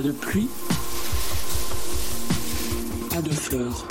de pluie, pas de fleurs.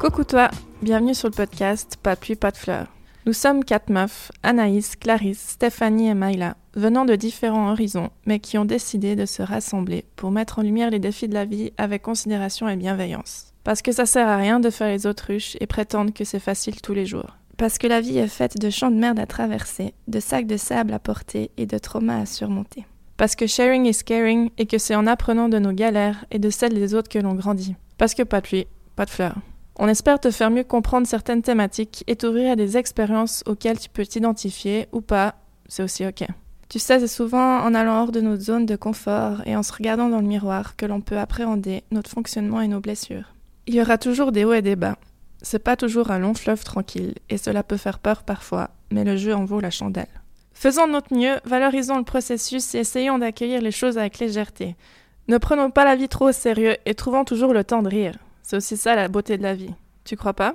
Coucou toi, bienvenue sur le podcast Pas de pluie, pas de fleurs. Nous sommes quatre meufs, Anaïs, Clarisse, Stéphanie et Maïla, venant de différents horizons, mais qui ont décidé de se rassembler pour mettre en lumière les défis de la vie avec considération et bienveillance. Parce que ça sert à rien de faire les autruches et prétendre que c'est facile tous les jours. Parce que la vie est faite de champs de merde à traverser, de sacs de sable à porter et de traumas à surmonter. Parce que sharing is caring et que c'est en apprenant de nos galères et de celles des autres que l'on grandit. Parce que pas de pluie, pas de fleurs. On espère te faire mieux comprendre certaines thématiques et t'ouvrir à des expériences auxquelles tu peux t'identifier ou pas, c'est aussi ok. Tu sais, c'est souvent en allant hors de notre zone de confort et en se regardant dans le miroir que l'on peut appréhender notre fonctionnement et nos blessures. Il y aura toujours des hauts et des bas, c'est pas toujours un long fleuve tranquille, et cela peut faire peur parfois, mais le jeu en vaut la chandelle. Faisons notre mieux, valorisons le processus et essayons d'accueillir les choses avec légèreté. Ne prenons pas la vie trop au sérieux et trouvons toujours le temps de rire. C'est aussi ça la beauté de la vie. Tu crois pas?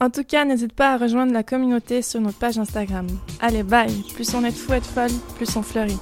En tout cas, n'hésite pas à rejoindre la communauté sur notre page Instagram. Allez, bye Plus on est de fous et de folles, plus on fleurit.